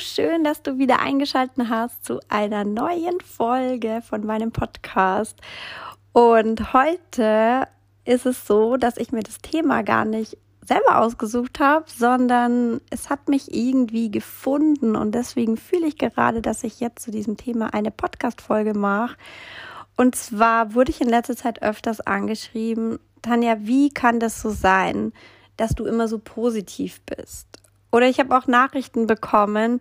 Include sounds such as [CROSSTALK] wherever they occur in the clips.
Schön, dass du wieder eingeschaltet hast zu einer neuen Folge von meinem Podcast. Und heute ist es so, dass ich mir das Thema gar nicht selber ausgesucht habe, sondern es hat mich irgendwie gefunden und deswegen fühle ich gerade, dass ich jetzt zu diesem Thema eine Podcast-Folge mache. Und zwar wurde ich in letzter Zeit öfters angeschrieben, Tanja, wie kann das so sein, dass du immer so positiv bist? Oder ich habe auch Nachrichten bekommen,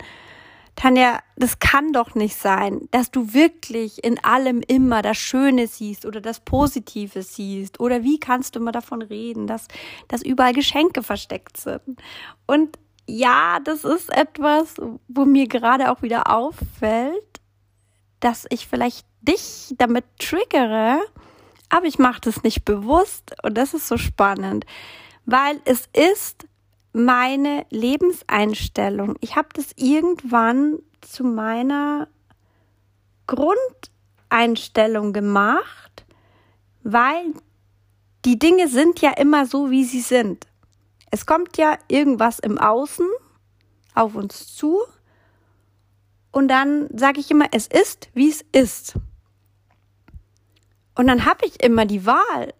Tanja, das kann doch nicht sein, dass du wirklich in allem immer das Schöne siehst oder das Positive siehst. Oder wie kannst du immer davon reden, dass, dass überall Geschenke versteckt sind? Und ja, das ist etwas, wo mir gerade auch wieder auffällt, dass ich vielleicht dich damit triggere, aber ich mache das nicht bewusst und das ist so spannend, weil es ist meine Lebenseinstellung. Ich habe das irgendwann zu meiner Grundeinstellung gemacht, weil die Dinge sind ja immer so, wie sie sind. Es kommt ja irgendwas im Außen auf uns zu und dann sage ich immer, es ist, wie es ist. Und dann habe ich immer die Wahl,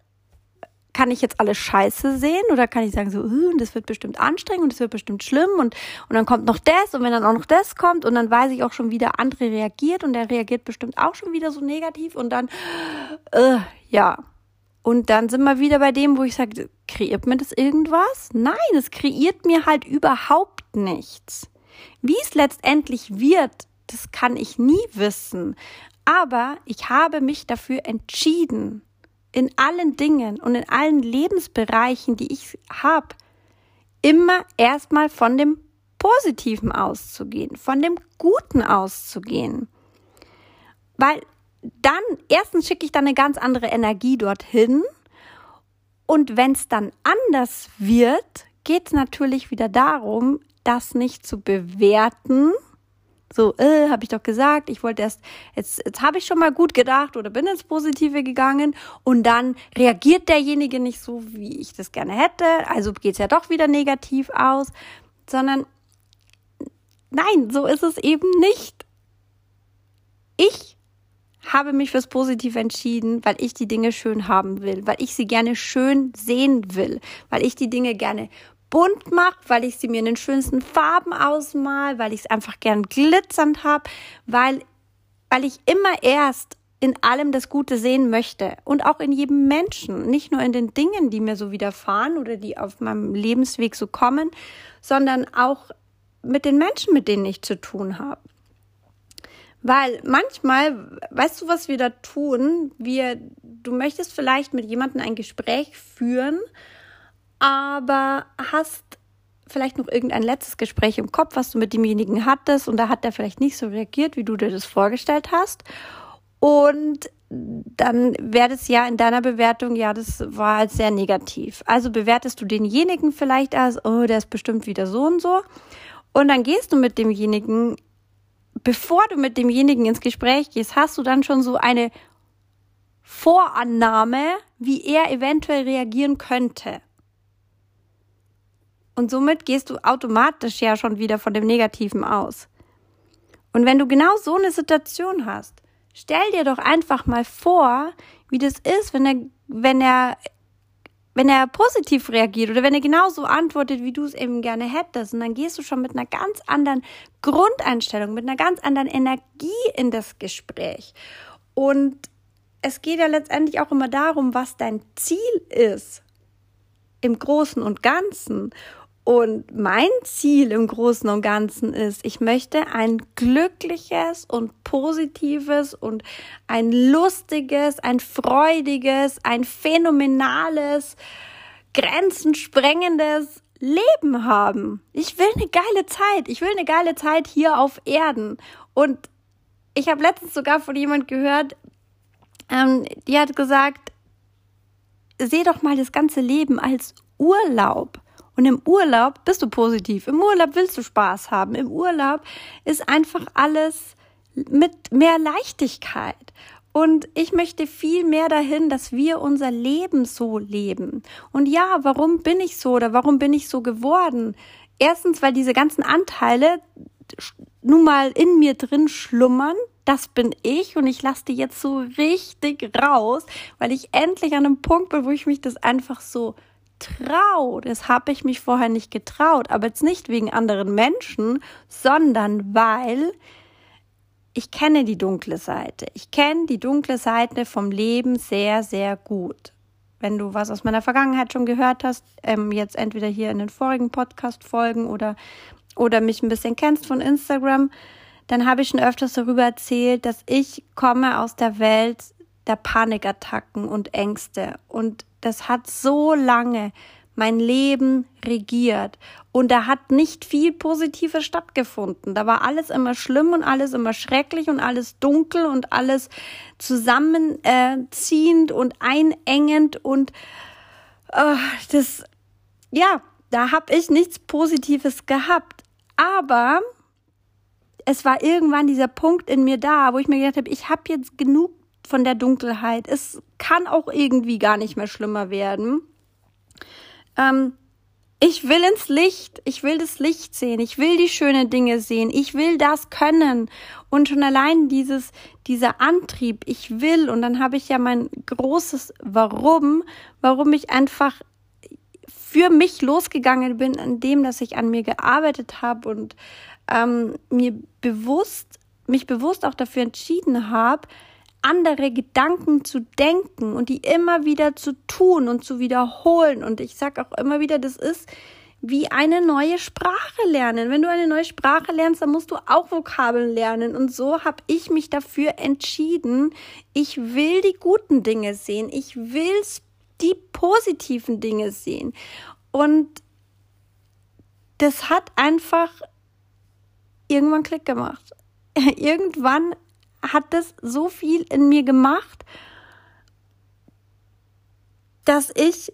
kann ich jetzt alles scheiße sehen oder kann ich sagen so, uh, das wird bestimmt anstrengend und das wird bestimmt schlimm und, und dann kommt noch das und wenn dann auch noch das kommt und dann weiß ich auch schon, wie der andere reagiert und der reagiert bestimmt auch schon wieder so negativ und dann, uh, ja. Und dann sind wir wieder bei dem, wo ich sage, kreiert mir das irgendwas? Nein, es kreiert mir halt überhaupt nichts. Wie es letztendlich wird, das kann ich nie wissen. Aber ich habe mich dafür entschieden, in allen Dingen und in allen Lebensbereichen, die ich habe, immer erstmal von dem Positiven auszugehen, von dem Guten auszugehen. Weil dann, erstens schicke ich dann eine ganz andere Energie dorthin. Und wenn es dann anders wird, geht es natürlich wieder darum, das nicht zu bewerten, so, äh, habe ich doch gesagt, ich wollte erst, jetzt, jetzt habe ich schon mal gut gedacht oder bin ins Positive gegangen und dann reagiert derjenige nicht so, wie ich das gerne hätte, also geht es ja doch wieder negativ aus, sondern nein, so ist es eben nicht. Ich habe mich fürs Positive entschieden, weil ich die Dinge schön haben will, weil ich sie gerne schön sehen will, weil ich die Dinge gerne bunt macht, weil ich sie mir in den schönsten Farben ausmal, weil ich es einfach gern glitzernd habe, weil, weil ich immer erst in allem das Gute sehen möchte und auch in jedem Menschen, nicht nur in den Dingen, die mir so widerfahren oder die auf meinem Lebensweg so kommen, sondern auch mit den Menschen, mit denen ich zu tun habe. Weil manchmal, weißt du, was wir da tun? Wir, du möchtest vielleicht mit jemandem ein Gespräch führen aber hast vielleicht noch irgendein letztes Gespräch im Kopf, was du mit demjenigen hattest und da hat er vielleicht nicht so reagiert, wie du dir das vorgestellt hast. Und dann wäre es ja in deiner Bewertung, ja, das war halt sehr negativ. Also bewertest du denjenigen vielleicht als, oh, der ist bestimmt wieder so und so. Und dann gehst du mit demjenigen, bevor du mit demjenigen ins Gespräch gehst, hast du dann schon so eine Vorannahme, wie er eventuell reagieren könnte. Und somit gehst du automatisch ja schon wieder von dem Negativen aus. Und wenn du genau so eine Situation hast, stell dir doch einfach mal vor, wie das ist, wenn er, wenn er, wenn er positiv reagiert oder wenn er genauso antwortet, wie du es eben gerne hättest. Und dann gehst du schon mit einer ganz anderen Grundeinstellung, mit einer ganz anderen Energie in das Gespräch. Und es geht ja letztendlich auch immer darum, was dein Ziel ist im Großen und Ganzen. Und mein Ziel im Großen und Ganzen ist, ich möchte ein glückliches und positives und ein lustiges, ein freudiges, ein phänomenales, grenzensprengendes Leben haben. Ich will eine geile Zeit. Ich will eine geile Zeit hier auf Erden. Und ich habe letztens sogar von jemand gehört, ähm, die hat gesagt, seh doch mal das ganze Leben als Urlaub. Und im Urlaub bist du positiv. Im Urlaub willst du Spaß haben. Im Urlaub ist einfach alles mit mehr Leichtigkeit. Und ich möchte viel mehr dahin, dass wir unser Leben so leben. Und ja, warum bin ich so oder warum bin ich so geworden? Erstens, weil diese ganzen Anteile nun mal in mir drin schlummern. Das bin ich und ich lasse die jetzt so richtig raus, weil ich endlich an einem Punkt bin, wo ich mich das einfach so traue. Das habe ich mich vorher nicht getraut, aber jetzt nicht wegen anderen Menschen, sondern weil ich kenne die dunkle Seite. Ich kenne die dunkle Seite vom Leben sehr, sehr gut. Wenn du was aus meiner Vergangenheit schon gehört hast, ähm, jetzt entweder hier in den vorigen Podcast-Folgen oder oder mich ein bisschen kennst von Instagram, dann habe ich schon öfters darüber erzählt, dass ich komme aus der Welt der Panikattacken und Ängste. Und das hat so lange mein Leben regiert. Und da hat nicht viel Positives stattgefunden. Da war alles immer schlimm und alles immer schrecklich und alles dunkel und alles zusammenziehend und einengend und äh, das, ja, da habe ich nichts Positives gehabt. Aber es war irgendwann dieser Punkt in mir da, wo ich mir gedacht habe, ich habe jetzt genug von der Dunkelheit. Es kann auch irgendwie gar nicht mehr schlimmer werden. Ähm, ich will ins Licht, ich will das Licht sehen, ich will die schönen Dinge sehen, ich will das können. Und schon allein dieses, dieser Antrieb, ich will, und dann habe ich ja mein großes Warum, warum ich einfach für mich losgegangen bin, in dem, dass ich an mir gearbeitet habe und ähm, mir bewusst, mich bewusst auch dafür entschieden habe, andere Gedanken zu denken und die immer wieder zu tun und zu wiederholen. Und ich sage auch immer wieder, das ist wie eine neue Sprache lernen. Wenn du eine neue Sprache lernst, dann musst du auch Vokabeln lernen. Und so habe ich mich dafür entschieden, ich will die guten Dinge sehen. Ich will die positiven Dinge sehen. Und das hat einfach irgendwann Klick gemacht. [LAUGHS] irgendwann hat das so viel in mir gemacht, dass ich,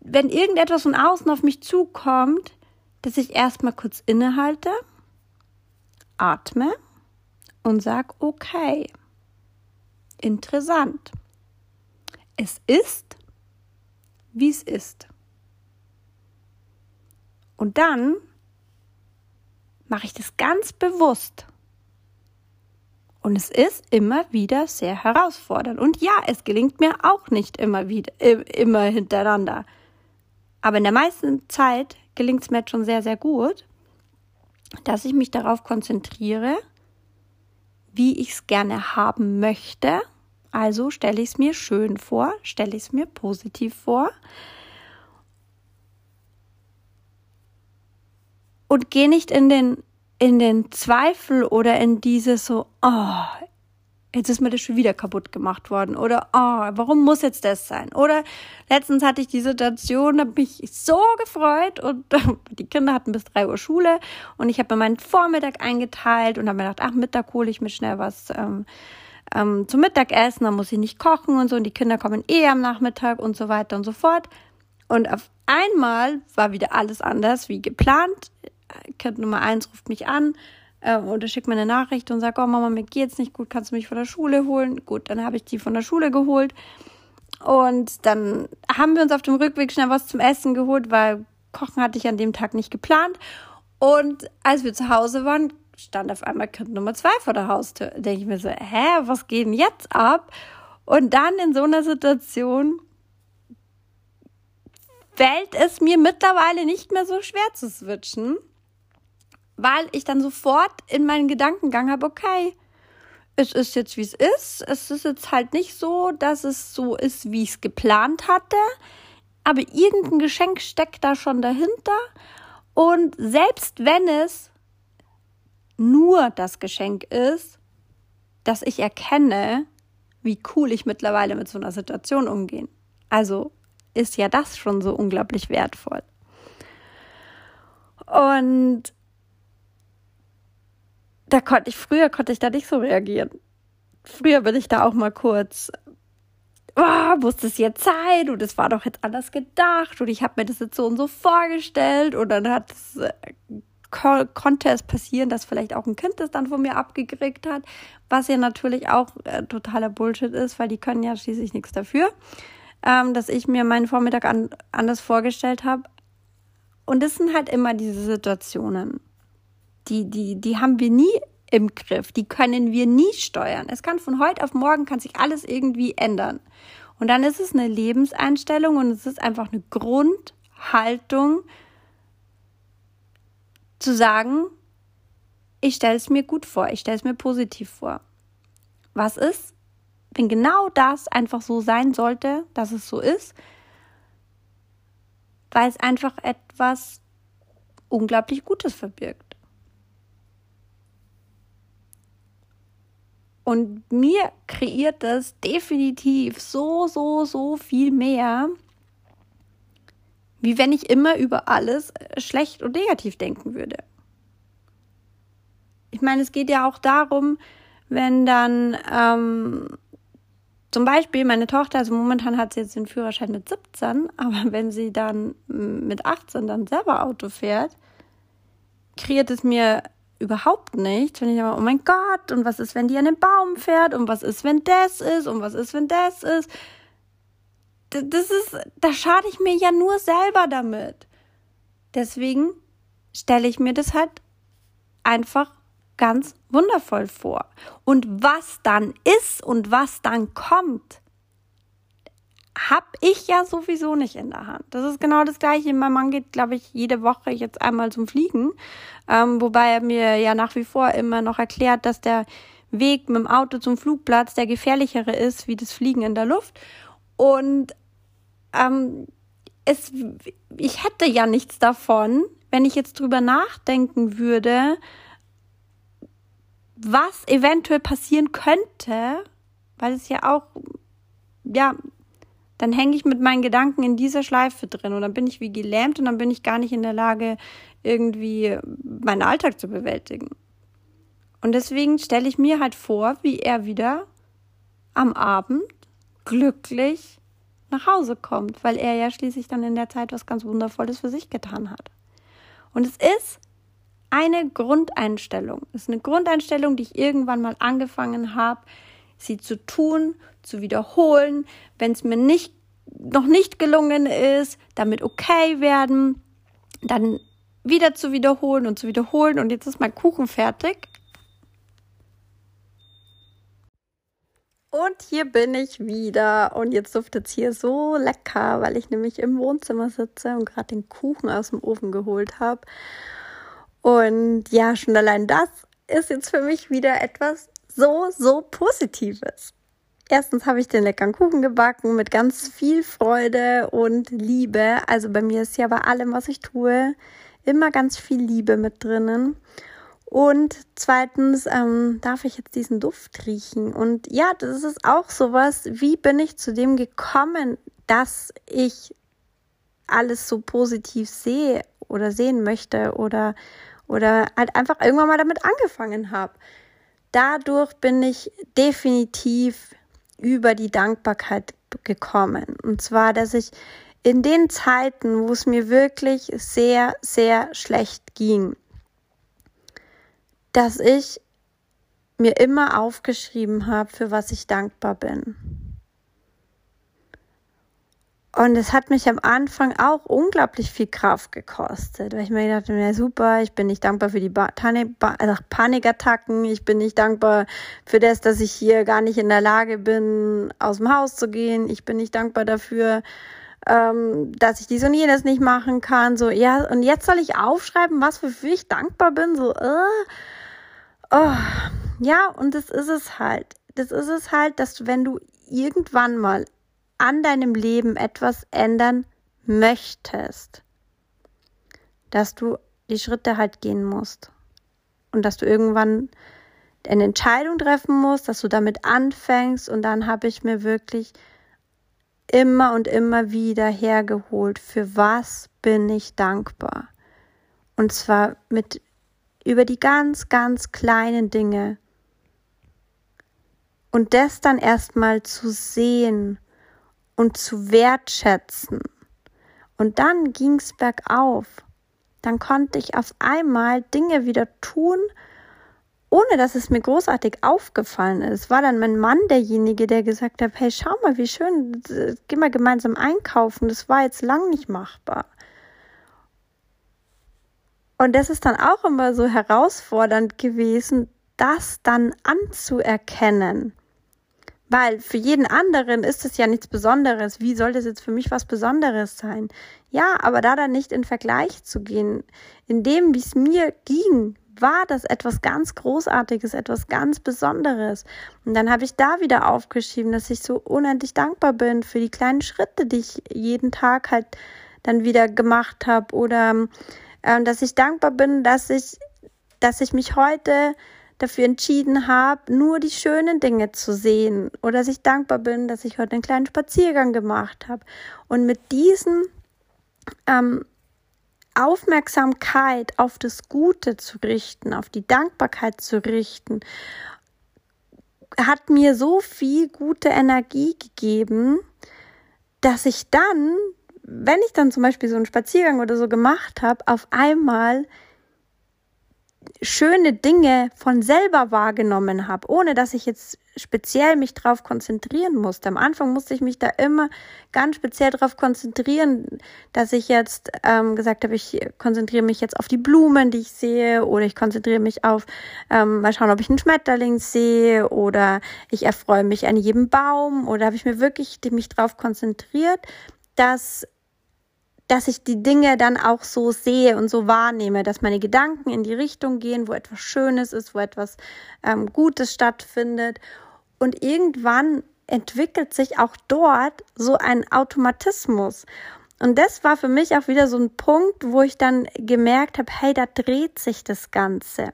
wenn irgendetwas von außen auf mich zukommt, dass ich erstmal kurz innehalte, atme und sag, okay, interessant. Es ist wie es ist. Und dann mache ich das ganz bewusst. Und es ist immer wieder sehr herausfordernd. Und ja, es gelingt mir auch nicht immer wieder, immer hintereinander. Aber in der meisten Zeit gelingt es mir jetzt schon sehr, sehr gut, dass ich mich darauf konzentriere, wie ich es gerne haben möchte also stelle ich es mir schön vor, stelle ich es mir positiv vor und gehe nicht in den, in den Zweifel oder in dieses so, oh, jetzt ist mir das schon wieder kaputt gemacht worden oder oh, warum muss jetzt das sein? Oder letztens hatte ich die Situation, habe mich so gefreut und [LAUGHS] die Kinder hatten bis drei Uhr Schule und ich habe mir meinen Vormittag eingeteilt und habe mir gedacht, ach, Mittag hole ich mir schnell was ähm, ähm, zum Mittagessen, dann muss ich nicht kochen und so und die Kinder kommen eh am Nachmittag und so weiter und so fort. Und auf einmal war wieder alles anders wie geplant. Kind Nummer eins ruft mich an äh, oder schickt mir eine Nachricht und sagt, oh Mama, mir geht's nicht gut, kannst du mich von der Schule holen? Gut, dann habe ich die von der Schule geholt. Und dann haben wir uns auf dem Rückweg schnell was zum Essen geholt, weil Kochen hatte ich an dem Tag nicht geplant. Und als wir zu Hause waren, stand auf einmal Kind Nummer zwei vor der Haustür. Da denke ich mir so, hä, was geht denn jetzt ab? Und dann in so einer Situation fällt es mir mittlerweile nicht mehr so schwer zu switchen, weil ich dann sofort in meinen Gedankengang habe, okay, es ist jetzt wie es ist. Es ist jetzt halt nicht so, dass es so ist, wie ich es geplant hatte. Aber irgendein Geschenk steckt da schon dahinter. Und selbst wenn es nur das Geschenk ist, dass ich erkenne, wie cool ich mittlerweile mit so einer Situation umgehe. Also ist ja das schon so unglaublich wertvoll. Und da konnte ich, früher konnte ich da nicht so reagieren. Früher bin ich da auch mal kurz, oh, muss das jetzt sein? Und es war doch jetzt anders gedacht und ich habe mir das jetzt so und so vorgestellt und dann hat es äh, konnte es passieren, dass vielleicht auch ein Kind das dann von mir abgekriegt hat, was ja natürlich auch äh, totaler Bullshit ist, weil die können ja schließlich nichts dafür, ähm, dass ich mir meinen Vormittag an, anders vorgestellt habe. und das sind halt immer diese Situationen. Die, die, die haben wir nie im Griff. Die können wir nie steuern. Es kann von heute auf morgen kann sich alles irgendwie ändern. Und dann ist es eine Lebenseinstellung und es ist einfach eine Grundhaltung zu sagen, ich stelle es mir gut vor, ich stelle es mir positiv vor. Was ist, wenn genau das einfach so sein sollte, dass es so ist, weil es einfach etwas unglaublich Gutes verbirgt. Und mir kreiert das definitiv so, so, so viel mehr, wie wenn ich immer über alles schlecht und negativ denken würde. Ich meine, es geht ja auch darum, wenn dann ähm, zum Beispiel meine Tochter, also momentan hat sie jetzt den Führerschein mit 17, [LAUGHS] aber wenn sie dann mit 18 dann selber Auto fährt, kreiert es mir überhaupt nichts, wenn ich aber, oh mein Gott, und was ist, wenn die an den Baum fährt, und was ist, wenn das ist, und was ist, wenn das ist. Das ist, da schade ich mir ja nur selber damit. Deswegen stelle ich mir das halt einfach ganz wundervoll vor. Und was dann ist und was dann kommt, habe ich ja sowieso nicht in der Hand. Das ist genau das Gleiche. Mein Mann geht, glaube ich, jede Woche jetzt einmal zum Fliegen, ähm, wobei er mir ja nach wie vor immer noch erklärt, dass der Weg mit dem Auto zum Flugplatz der gefährlichere ist wie das Fliegen in der Luft. Und ähm, es, ich hätte ja nichts davon, wenn ich jetzt drüber nachdenken würde, was eventuell passieren könnte, weil es ja auch, ja, dann hänge ich mit meinen Gedanken in dieser Schleife drin und dann bin ich wie gelähmt und dann bin ich gar nicht in der Lage, irgendwie meinen Alltag zu bewältigen. Und deswegen stelle ich mir halt vor, wie er wieder am Abend glücklich nach Hause kommt, weil er ja schließlich dann in der Zeit was ganz Wundervolles für sich getan hat. Und es ist eine Grundeinstellung. Es ist eine Grundeinstellung, die ich irgendwann mal angefangen habe, sie zu tun, zu wiederholen. Wenn es mir nicht, noch nicht gelungen ist, damit okay werden, dann wieder zu wiederholen und zu wiederholen. Und jetzt ist mein Kuchen fertig. Und hier bin ich wieder. Und jetzt duftet es hier so lecker, weil ich nämlich im Wohnzimmer sitze und gerade den Kuchen aus dem Ofen geholt habe. Und ja, schon allein das ist jetzt für mich wieder etwas so, so Positives. Erstens habe ich den leckeren Kuchen gebacken mit ganz viel Freude und Liebe. Also bei mir ist ja bei allem, was ich tue, immer ganz viel Liebe mit drinnen. Und zweitens ähm, darf ich jetzt diesen Duft riechen. Und ja, das ist auch sowas. Wie bin ich zu dem gekommen, dass ich alles so positiv sehe oder sehen möchte oder oder halt einfach irgendwann mal damit angefangen habe. Dadurch bin ich definitiv über die Dankbarkeit gekommen. Und zwar, dass ich in den Zeiten, wo es mir wirklich sehr, sehr schlecht ging, dass ich mir immer aufgeschrieben habe, für was ich dankbar bin. Und es hat mich am Anfang auch unglaublich viel Kraft gekostet, weil ich mir gedacht habe, ja super, ich bin nicht dankbar für die ba ba also Panikattacken, ich bin nicht dankbar für das, dass ich hier gar nicht in der Lage bin, aus dem Haus zu gehen, ich bin nicht dankbar dafür, ähm, dass ich dies und jenes nicht machen kann, so, ja, und jetzt soll ich aufschreiben, was wofür ich dankbar bin, so, äh, oh, ja, und das ist es halt. Das ist es halt, dass du, wenn du irgendwann mal an deinem Leben etwas ändern möchtest, dass du die Schritte halt gehen musst und dass du irgendwann eine Entscheidung treffen musst, dass du damit anfängst und dann habe ich mir wirklich immer und immer wieder hergeholt, für was bin ich dankbar. Und zwar mit über die ganz, ganz kleinen Dinge. Und das dann erstmal zu sehen und zu wertschätzen. Und dann ging's bergauf. Dann konnte ich auf einmal Dinge wieder tun, ohne dass es mir großartig aufgefallen ist. War dann mein Mann derjenige, der gesagt hat, hey, schau mal, wie schön, geh mal gemeinsam einkaufen. Das war jetzt lang nicht machbar. Und das ist dann auch immer so herausfordernd gewesen, das dann anzuerkennen. Weil für jeden anderen ist es ja nichts Besonderes. Wie soll das jetzt für mich was Besonderes sein? Ja, aber da dann nicht in Vergleich zu gehen, in dem, wie es mir ging, war das etwas ganz Großartiges, etwas ganz Besonderes. Und dann habe ich da wieder aufgeschrieben, dass ich so unendlich dankbar bin für die kleinen Schritte, die ich jeden Tag halt dann wieder gemacht habe oder äh, dass ich dankbar bin, dass ich, dass ich mich heute dafür entschieden habe, nur die schönen Dinge zu sehen oder dass ich dankbar bin, dass ich heute einen kleinen Spaziergang gemacht habe. Und mit diesem ähm, Aufmerksamkeit auf das Gute zu richten, auf die Dankbarkeit zu richten, hat mir so viel gute Energie gegeben, dass ich dann, wenn ich dann zum Beispiel so einen Spaziergang oder so gemacht habe, auf einmal schöne Dinge von selber wahrgenommen habe, ohne dass ich jetzt speziell mich darauf konzentrieren musste. Am Anfang musste ich mich da immer ganz speziell darauf konzentrieren, dass ich jetzt ähm, gesagt habe, ich konzentriere mich jetzt auf die Blumen, die ich sehe, oder ich konzentriere mich auf, ähm, mal schauen, ob ich einen Schmetterling sehe, oder ich erfreue mich an jedem Baum, oder habe ich mir wirklich mich darauf konzentriert, dass dass ich die Dinge dann auch so sehe und so wahrnehme, dass meine Gedanken in die Richtung gehen, wo etwas Schönes ist, wo etwas ähm, Gutes stattfindet. Und irgendwann entwickelt sich auch dort so ein Automatismus. Und das war für mich auch wieder so ein Punkt, wo ich dann gemerkt habe, hey, da dreht sich das Ganze.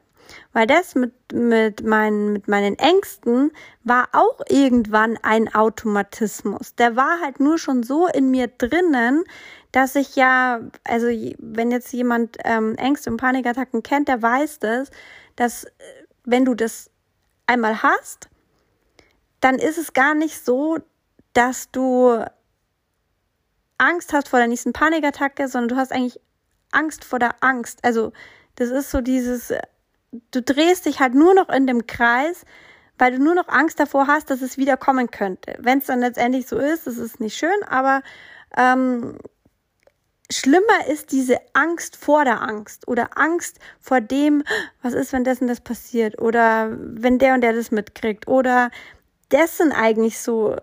Weil das mit, mit, meinen, mit meinen Ängsten war auch irgendwann ein Automatismus. Der war halt nur schon so in mir drinnen, dass ich ja, also wenn jetzt jemand ähm, Ängste und Panikattacken kennt, der weiß das, dass äh, wenn du das einmal hast, dann ist es gar nicht so, dass du Angst hast vor der nächsten Panikattacke, sondern du hast eigentlich Angst vor der Angst. Also das ist so dieses, du drehst dich halt nur noch in dem Kreis, weil du nur noch Angst davor hast, dass es wieder kommen könnte. Wenn es dann letztendlich so ist, das ist nicht schön, aber ähm, Schlimmer ist diese Angst vor der Angst oder Angst vor dem, was ist, wenn das und das passiert oder wenn der und der das mitkriegt oder dessen eigentlich so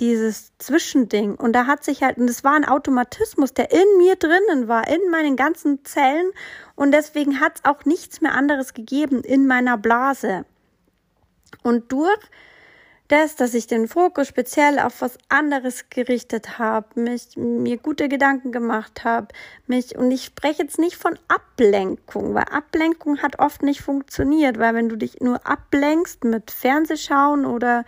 dieses Zwischending. Und da hat sich halt, und es war ein Automatismus, der in mir drinnen war, in meinen ganzen Zellen. Und deswegen hat es auch nichts mehr anderes gegeben in meiner Blase. Und durch das, dass ich den Fokus speziell auf was anderes gerichtet habe, mich mir gute Gedanken gemacht habe, mich und ich spreche jetzt nicht von Ablenkung, weil Ablenkung hat oft nicht funktioniert, weil wenn du dich nur ablenkst mit Fernsehschauen oder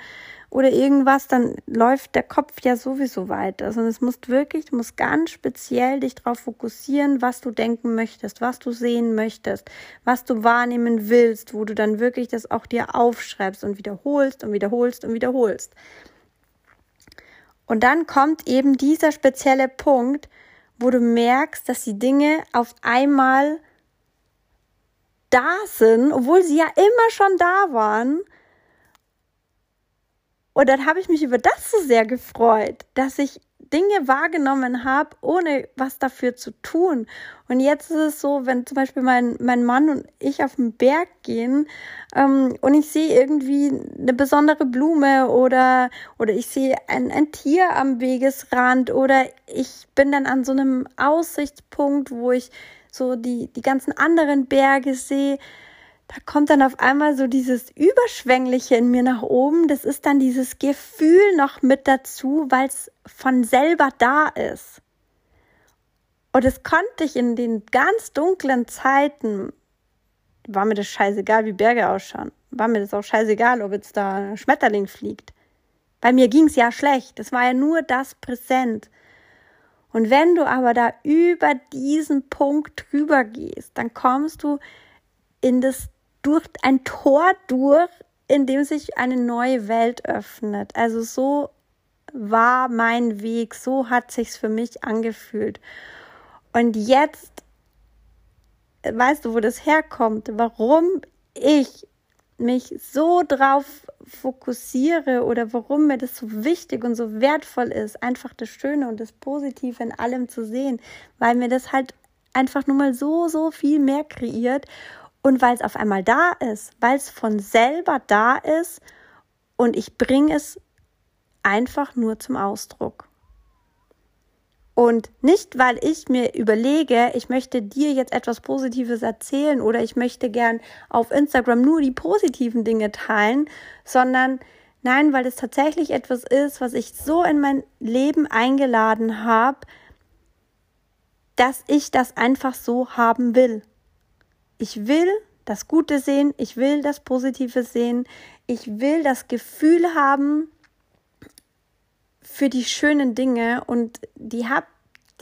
oder irgendwas, dann läuft der Kopf ja sowieso weiter. Also es muss wirklich, du musst ganz speziell dich darauf fokussieren, was du denken möchtest, was du sehen möchtest, was du wahrnehmen willst, wo du dann wirklich das auch dir aufschreibst und wiederholst und wiederholst und wiederholst. Und dann kommt eben dieser spezielle Punkt, wo du merkst, dass die Dinge auf einmal da sind, obwohl sie ja immer schon da waren und dann habe ich mich über das so sehr gefreut, dass ich Dinge wahrgenommen habe, ohne was dafür zu tun. Und jetzt ist es so, wenn zum Beispiel mein, mein Mann und ich auf den Berg gehen ähm, und ich sehe irgendwie eine besondere Blume oder, oder ich sehe ein, ein Tier am Wegesrand oder ich bin dann an so einem Aussichtspunkt, wo ich so die, die ganzen anderen Berge sehe, da kommt dann auf einmal so dieses Überschwängliche in mir nach oben. Das ist dann dieses Gefühl noch mit dazu, weil es von selber da ist. Und das konnte ich in den ganz dunklen Zeiten, war mir das scheißegal, wie Berge ausschauen. War mir das auch scheißegal, ob jetzt da ein Schmetterling fliegt. Bei mir ging es ja schlecht. Es war ja nur das Präsent. Und wenn du aber da über diesen Punkt drüber gehst, dann kommst du in das durch ein Tor durch, in dem sich eine neue Welt öffnet. Also so war mein Weg, so hat sich's für mich angefühlt. Und jetzt weißt du, wo das herkommt, warum ich mich so drauf fokussiere oder warum mir das so wichtig und so wertvoll ist, einfach das Schöne und das Positive in allem zu sehen, weil mir das halt einfach nur mal so, so viel mehr kreiert. Und weil es auf einmal da ist, weil es von selber da ist und ich bringe es einfach nur zum Ausdruck. Und nicht, weil ich mir überlege, ich möchte dir jetzt etwas Positives erzählen oder ich möchte gern auf Instagram nur die positiven Dinge teilen, sondern nein, weil es tatsächlich etwas ist, was ich so in mein Leben eingeladen habe, dass ich das einfach so haben will. Ich will das Gute sehen, ich will das Positive sehen, ich will das Gefühl haben, für die schönen Dinge und die hab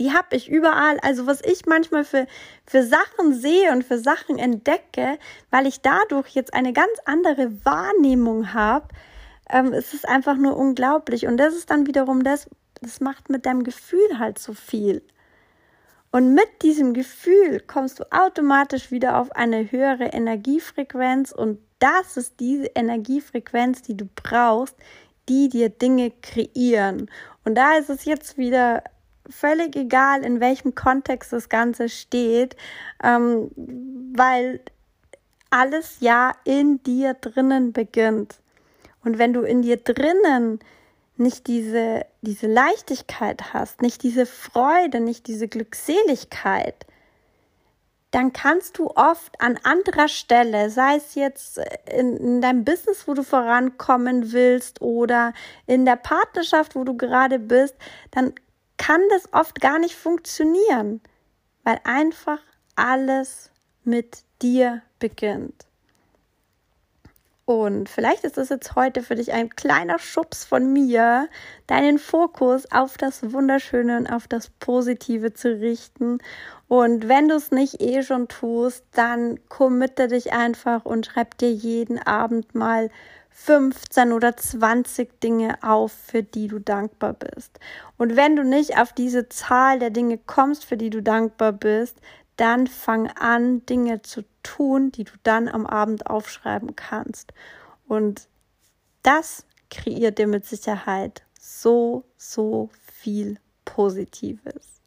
die hab ich überall. Also was ich manchmal für, für Sachen sehe und für Sachen entdecke, weil ich dadurch jetzt eine ganz andere Wahrnehmung habe, ähm, es ist einfach nur unglaublich. Und das ist dann wiederum das, das macht mit deinem Gefühl halt so viel. Und mit diesem Gefühl kommst du automatisch wieder auf eine höhere Energiefrequenz und das ist diese Energiefrequenz, die du brauchst, die dir Dinge kreieren. Und da ist es jetzt wieder völlig egal, in welchem Kontext das Ganze steht, ähm, weil alles ja in dir drinnen beginnt. Und wenn du in dir drinnen nicht diese, diese Leichtigkeit hast, nicht diese Freude, nicht diese Glückseligkeit, dann kannst du oft an anderer Stelle, sei es jetzt in, in, deinem Business, wo du vorankommen willst oder in der Partnerschaft, wo du gerade bist, dann kann das oft gar nicht funktionieren, weil einfach alles mit dir beginnt. Und vielleicht ist es jetzt heute für dich ein kleiner Schubs von mir, deinen Fokus auf das Wunderschöne und auf das Positive zu richten. Und wenn du es nicht eh schon tust, dann committe dich einfach und schreib dir jeden Abend mal 15 oder 20 Dinge auf, für die du dankbar bist. Und wenn du nicht auf diese Zahl der Dinge kommst, für die du dankbar bist, dann fang an, Dinge zu tun, die du dann am Abend aufschreiben kannst. Und das kreiert dir mit Sicherheit so, so viel Positives.